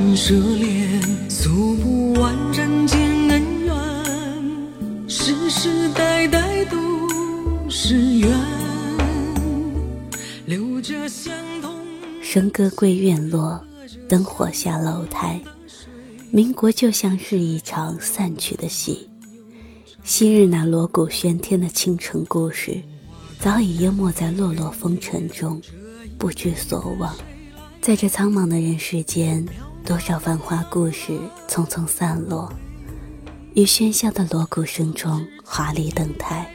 红尘奢恋，诉不完人间恩怨，世世代代都是缘，留着相同。笙歌归院落，灯火下楼台。民国就像是一场散去的戏，昔日那锣鼓喧天的倾城故事，早已淹没在落落风尘中，不知所往。在这苍茫的人世间，多少繁华故事匆匆散落，于喧嚣的锣鼓声中华丽登台，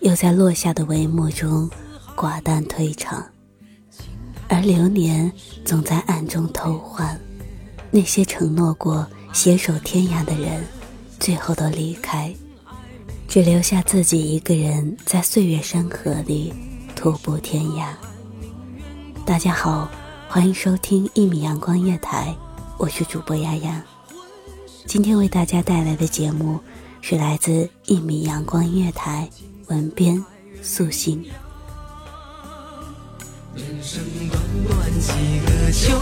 又在落下的帷幕中寡淡退场。而流年总在暗中偷换，那些承诺过携手天涯的人，最后都离开，只留下自己一个人在岁月山河里徒步天涯。大家好，欢迎收听一米阳光月台，我是主播丫丫。今天为大家带来的节目是来自一米阳光音乐台文编素心。人生短短几个秋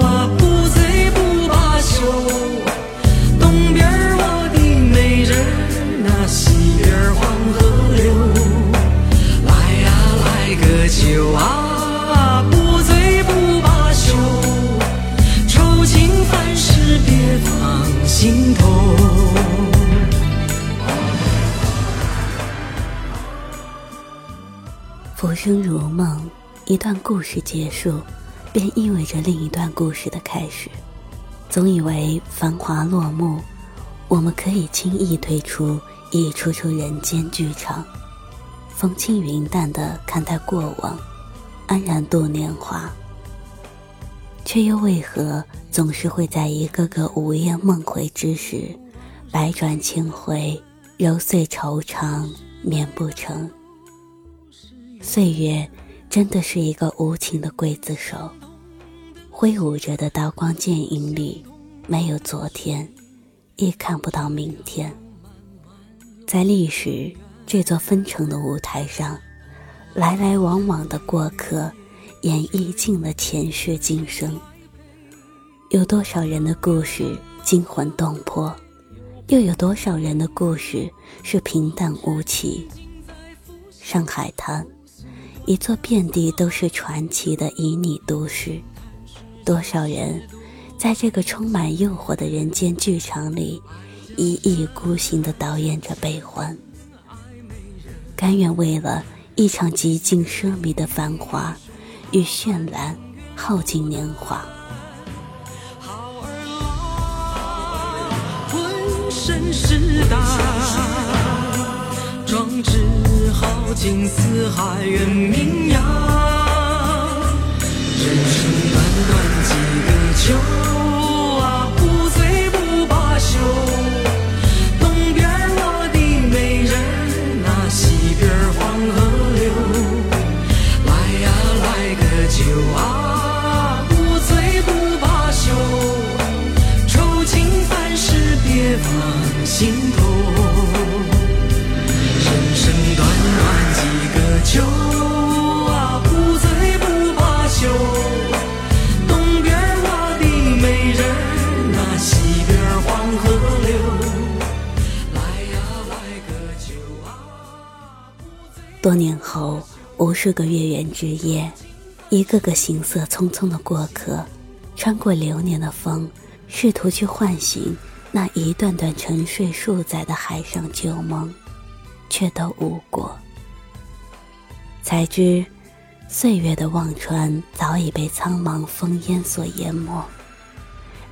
啊，不醉不罢休。东边儿我的美人儿，那西边儿黄河流。来呀来个酒啊，生如梦，一段故事结束，便意味着另一段故事的开始。总以为繁华落幕，我们可以轻易退出一出出人间剧场，风轻云淡地看待过往，安然度年华。却又为何总是会在一个个午夜梦回之时，百转千回，揉碎愁肠，眠不成？岁月真的是一个无情的刽子手，挥舞着的刀光剑影里，没有昨天，也看不到明天。在历史这座纷呈的舞台上，来来往往的过客，演绎尽了前世今生。有多少人的故事惊魂动魄，又有多少人的故事是平淡无奇？上海滩。一座遍地都是传奇的旖旎都市，多少人在这个充满诱惑的人间剧场里，一意孤行地导演着悲欢，甘愿为了一场极尽奢靡的繁华与绚烂，耗尽年华。好儿郎浑身是胆，只好经四海远名扬。人生短短几个秋多年后，无数个月圆之夜，一个个行色匆匆的过客，穿过流年的风，试图去唤醒那一段段沉睡数载的海上旧梦，却都无果。才知，岁月的忘川早已被苍茫风烟所淹没，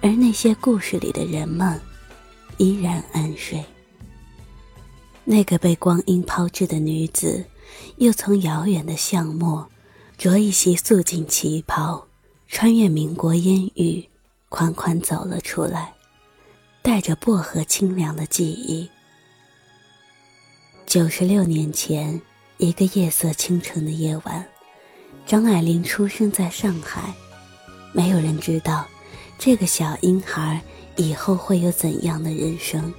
而那些故事里的人们，依然安睡。那个被光阴抛掷的女子，又从遥远的巷陌，着一袭素净旗袍，穿越民国烟雨，款款走了出来，带着薄荷清凉的记忆。九十六年前，一个夜色倾城的夜晚，张爱玲出生在上海，没有人知道，这个小婴孩以后会有怎样的人生。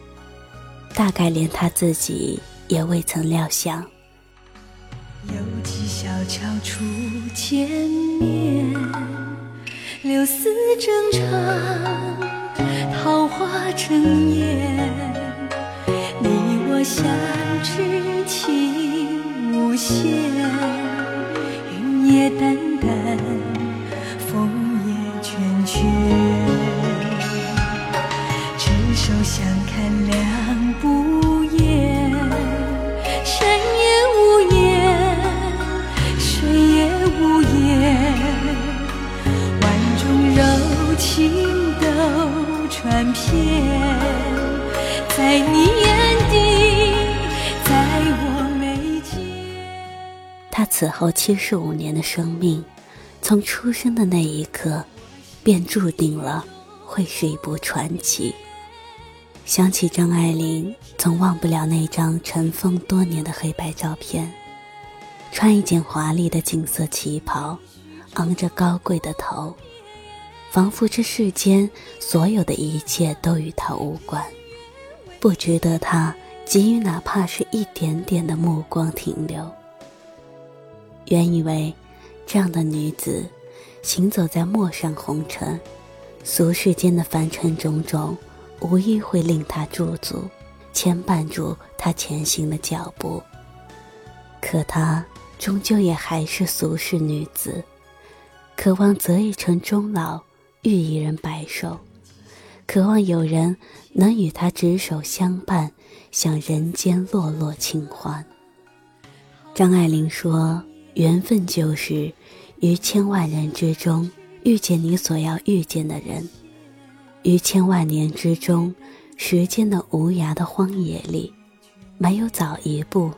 大概连他自己也未曾料想。犹记小桥初见面，柳丝正长，桃花正艳。你我相知情无限，云也淡淡，风也倦倦。执手相看两在你眼底，在我眉间。他此后七十五年的生命，从出生的那一刻，便注定了会是一部传奇。想起张爱玲，总忘不了那张尘封多年的黑白照片，穿一件华丽的锦色旗袍，昂着高贵的头，仿佛这世间所有的一切都与他无关，不值得他给予哪怕是一点点的目光停留。原以为，这样的女子，行走在陌上红尘，俗世间的凡尘种种，无一会令她驻足，牵绊住她前行的脚步。可她终究也还是俗世女子，渴望择一城终老，遇一人白首，渴望有人能与他执手相伴，享人间落落清欢。张爱玲说。缘分就是于千万人之中遇见你所要遇见的人，于千万年之中，时间的无涯的荒野里，没有早一步，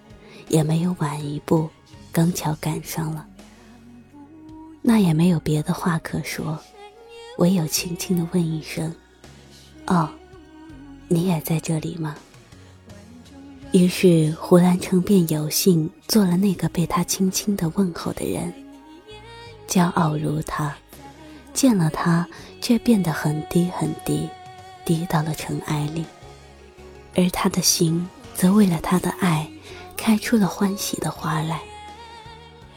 也没有晚一步，刚巧赶上了。那也没有别的话可说，唯有轻轻的问一声：“哦，你也在这里吗？”于是胡兰成便有幸做了那个被他轻轻的问候的人。骄傲如他，见了他却变得很低很低，低到了尘埃里。而他的心则为了他的爱，开出了欢喜的花来。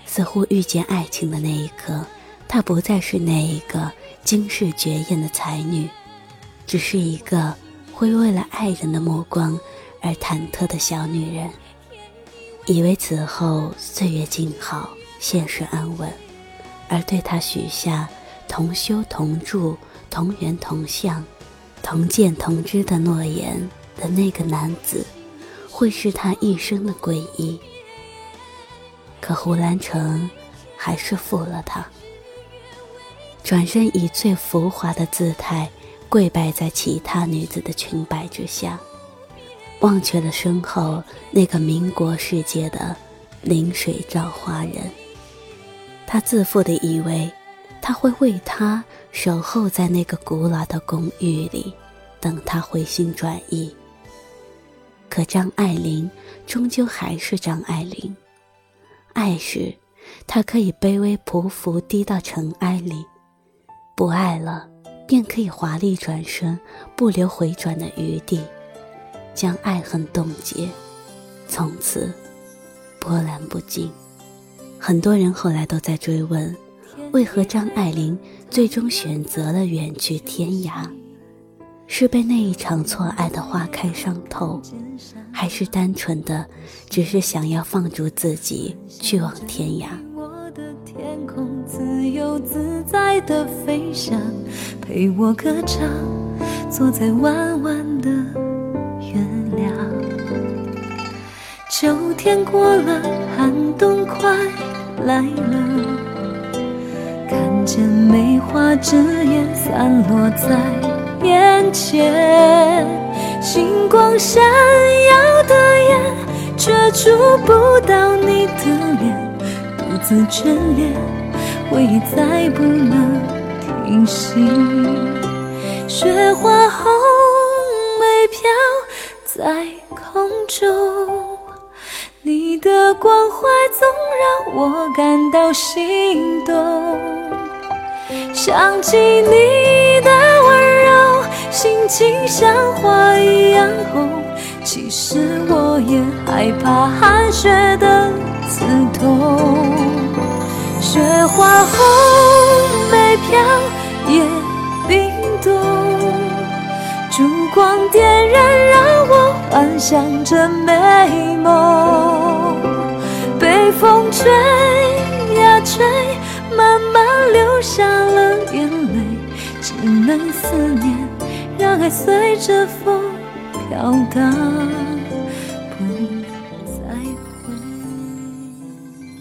似乎遇见爱情的那一刻，他不再是那一个惊世绝艳的才女，只是一个会为了爱人的目光。而忐忑的小女人，以为此后岁月静好，现实安稳，而对她许下同修同住、同源同向、同见同知的诺言的那个男子，会是她一生的皈依。可胡兰成还是负了他，转身以最浮华的姿态跪拜在其他女子的裙摆之下。忘却了身后那个民国世界的临水照花人。他自负地以为，他会为他守候在那个古老的公寓里，等他回心转意。可张爱玲终究还是张爱玲，爱时，她可以卑微匍匐低到尘埃里；不爱了，便可以华丽转身，不留回转的余地，将爱恨冻结，从此波澜不惊。很多人后来都在追问，为何张爱玲最终选择了远去天涯？是被那一场错爱的花开伤透，还是单纯的只是想要放逐自己去往天涯？自由自在的飞翔，陪我歌唱，坐在弯弯的月亮。秋天过了，寒冬快来了，看见梅花枝叶散落在眼前，星光闪耀的眼，却触不到你的脸，独自眷恋，回忆再不能停息。雪花红梅飘在空中。你的关怀总让我感到心动，想起你的温柔，心情像花一样红。其实我也害怕寒雪的刺痛，雪花红梅飘也冰冻，烛光点燃，让我幻想着美梦。被风吹呀吹，慢慢流下了眼泪，只能思念，让爱随着风飘荡，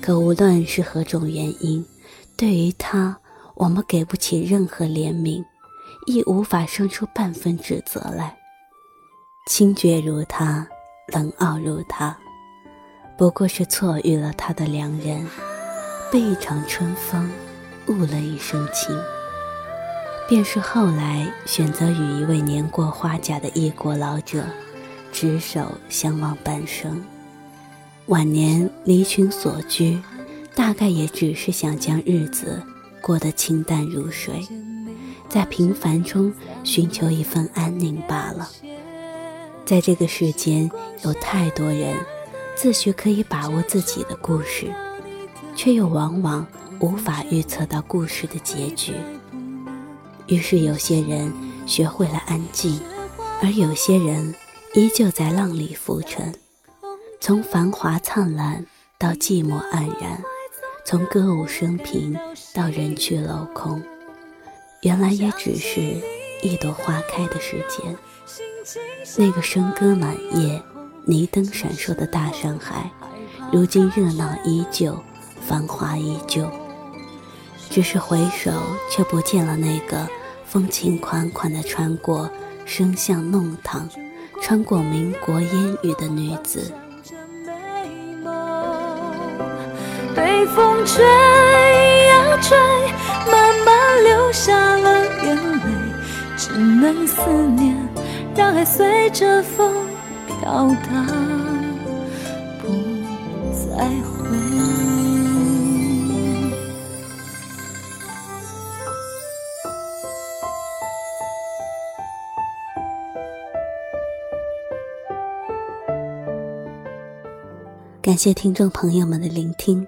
可无论是何种原因，对于他，我们给不起任何怜悯，亦无法生出半分指责来。清绝如他，冷傲如他。不过是错遇了他的良人，被一场春风误了一生情。便是后来选择与一位年过花甲的异国老者，执手相望半生。晚年离群所居，大概也只是想将日子过得清淡如水，在平凡中寻求一份安宁罢了。在这个世间，有太多人。自诩可以把握自己的故事，却又往往无法预测到故事的结局。于是，有些人学会了安静，而有些人依旧在浪里浮沉。从繁华灿烂到寂寞黯然，从歌舞升平到人去楼空，原来也只是一朵花开的时间。那个笙歌满夜。霓灯闪烁的大上海，如今热闹依旧，繁华依旧。只是回首，却不见了那个风情款款的穿过深巷弄堂、穿过民国烟雨的女子。被风吹呀吹，慢慢流下了眼泪，只能思念，让爱随着风。飘荡，不再回。感谢听众朋友们的聆听，